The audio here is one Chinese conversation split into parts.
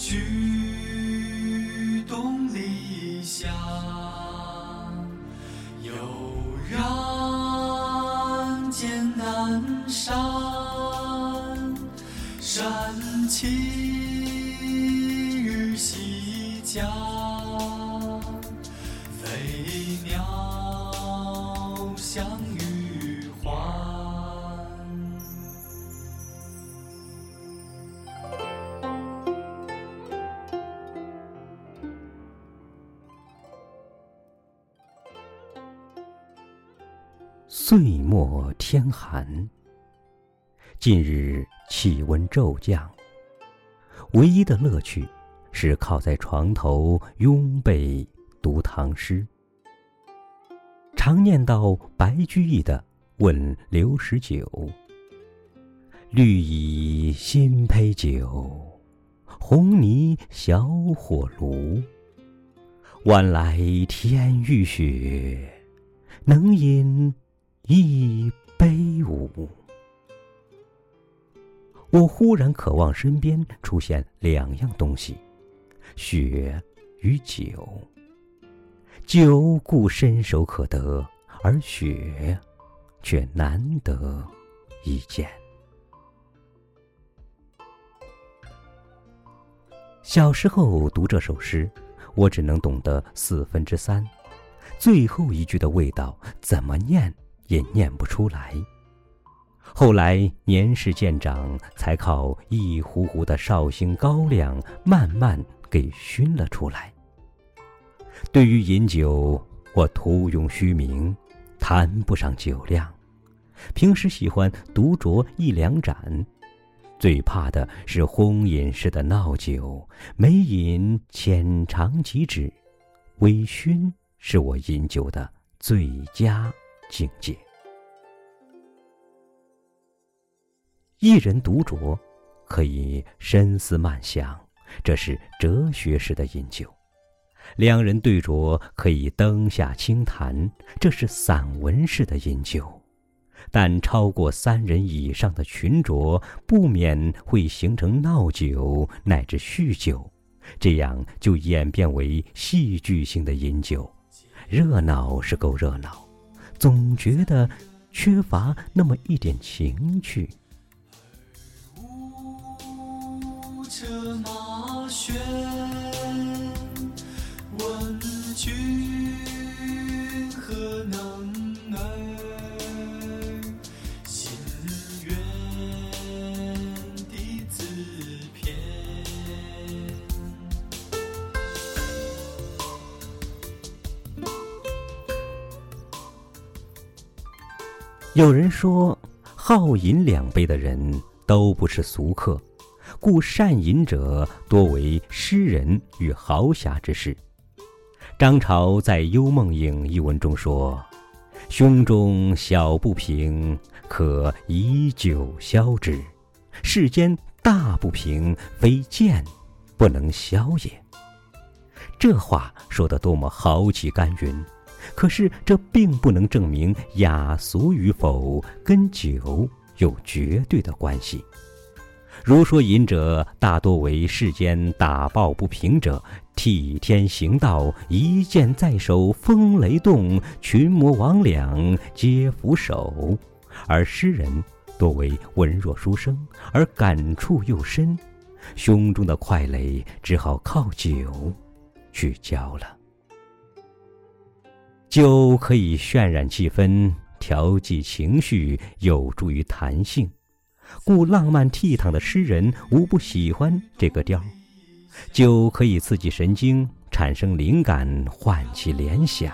居东篱下悠然见南山山青日夕佳飞鸟相岁末天寒，近日气温骤降，唯一的乐趣是靠在床头拥被读唐诗。常念到白居易的《问刘十九》：“绿蚁新醅酒，红泥小火炉。晚来天欲雪，能饮。”一杯舞，我忽然渴望身边出现两样东西：雪与酒。酒固伸手可得，而雪却难得一见。小时候读这首诗，我只能懂得四分之三，最后一句的味道怎么念？也念不出来。后来年事渐长，才靠一壶壶的绍兴高粱慢慢给熏了出来。对于饮酒，我徒用虚名，谈不上酒量。平时喜欢独酌一两盏，最怕的是轰饮式的闹酒。每饮浅尝即止，微醺是我饮酒的最佳。境界。一人独酌，可以深思慢想，这是哲学式的饮酒；两人对酌，可以灯下轻谈，这是散文式的饮酒。但超过三人以上的群酌，不免会形成闹酒乃至酗酒，这样就演变为戏剧性的饮酒。热闹是够热闹。总觉得缺乏那么一点情趣。车马喧，有人说，好饮两杯的人都不是俗客，故善饮者多为诗人与豪侠之士。张潮在《幽梦影》一文中说：“胸中小不平，可以酒消之；世间大不平，非剑不能消也。”这话说得多么豪气干云！可是，这并不能证明雅俗与否跟酒有绝对的关系。如说饮者大多为世间打抱不平者，替天行道，一剑在手，风雷动，群魔魍魉皆俯首；而诗人多为文弱书生，而感触又深，胸中的快垒只好靠酒去浇了。酒可以渲染气氛，调剂情绪，有助于弹性，故浪漫倜傥的诗人无不喜欢这个调。酒可以刺激神经，产生灵感，唤起联想。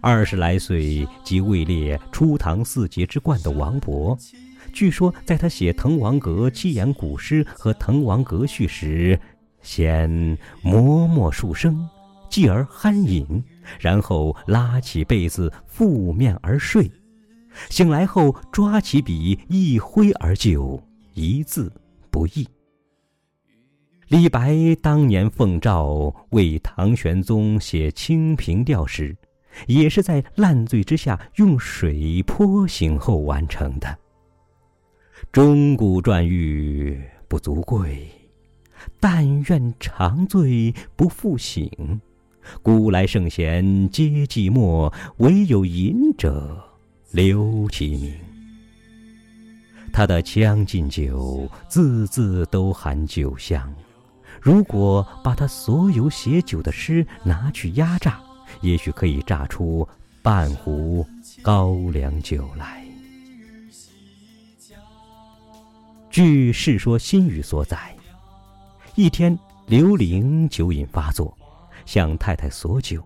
二十来岁即位列初唐四杰之冠的王勃，据说在他写《滕王阁》七言古诗和《滕王阁序》时，先默默数声。继而酣饮，然后拉起被子覆面而睡，醒来后抓起笔一挥而就，一字不易。李白当年奉诏为唐玄宗写《清平调》时，也是在烂醉之下用水泼醒后完成的。钟鼓馔玉不足贵，但愿长醉不复醒。古来圣贤皆寂寞，惟有饮者留其名。他的《将进酒》字字都含酒香。如果把他所有写酒的诗拿去压榨，也许可以榨出半壶高粱酒来。据《世说新语》所载，一天刘伶酒瘾发作，向太太索酒。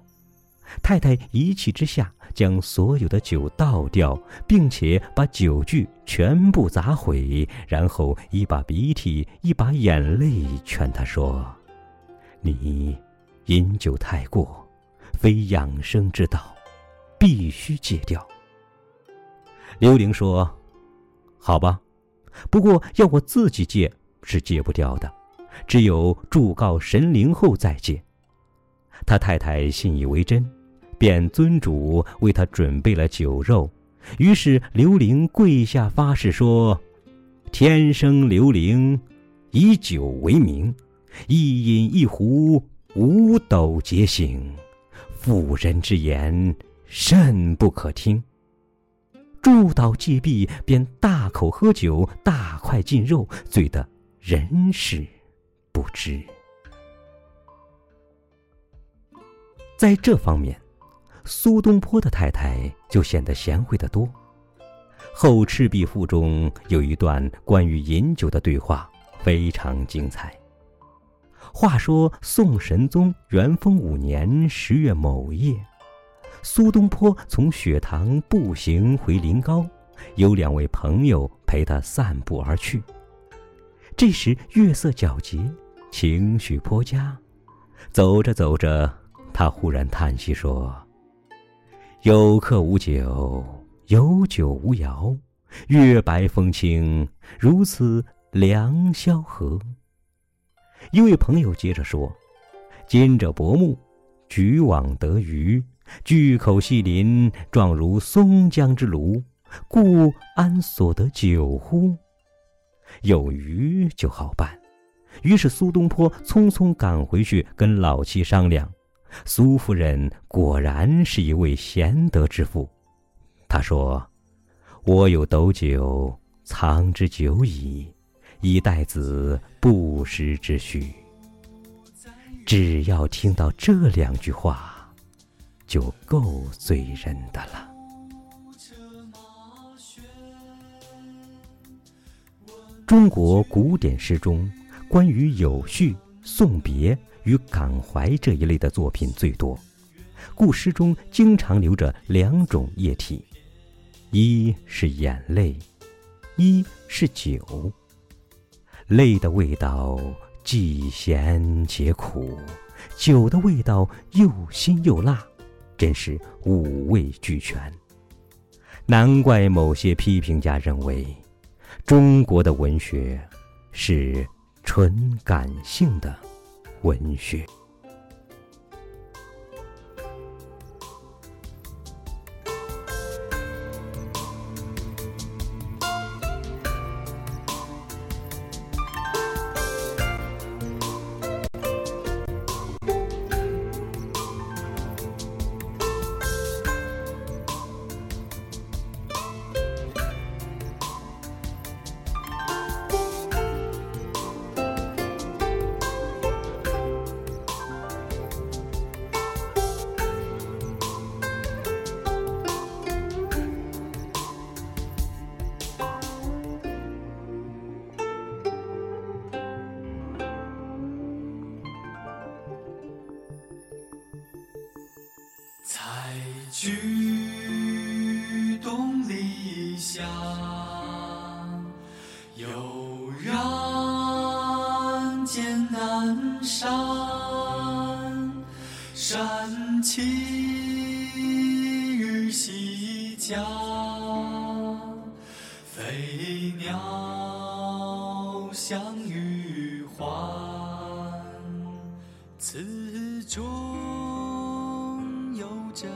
太太一气之下，将所有的酒倒掉，并且把酒具全部砸毁，然后一把鼻涕一把眼泪劝他说：“你饮酒太过，非养生之道，必须戒掉。”刘伶说：“好吧，不过要我自己戒是戒不掉的，只有祝告神灵后再戒。”他太太信以为真。便尊主为他准备了酒肉，于是刘伶跪下发誓说：“天生刘伶，以酒为名，一饮一壶，五斗皆醒。妇人之言，甚不可听。”祝祷既毕，便大口喝酒，大块进肉，醉得人事不知。在这方面。苏东坡的太太就显得贤惠得多，《后赤壁赋》中有一段关于饮酒的对话，非常精彩。话说宋神宗元丰五年十月某夜，苏东坡从雪堂步行回临高，有两位朋友陪他散步而去。这时月色皎洁，情绪颇佳，走着走着，他忽然叹息说。有客无酒，有酒无肴。月白风清，如此良宵何？一位朋友接着说：“今者薄暮，举网得鱼，巨口细鳞，状如松江之鲈，故安所得酒乎？有鱼就好办。”于是苏东坡匆匆赶回去跟老妻商量。苏夫人果然是一位贤德之妇，她说：“我有斗酒，藏之久矣，以待子不时之需。”只要听到这两句话，就够醉人的了。中国古典诗中，关于有序、送别。与感怀这一类的作品最多，故诗中经常留着两种液体，一是眼泪，一是酒。泪的味道既咸且苦，酒的味道又辛又辣，真是五味俱全。难怪某些批评家认为，中国的文学是纯感性的。文学。举东篱下，悠然见南山。山气日夕佳，飞鸟相与还。此中有着。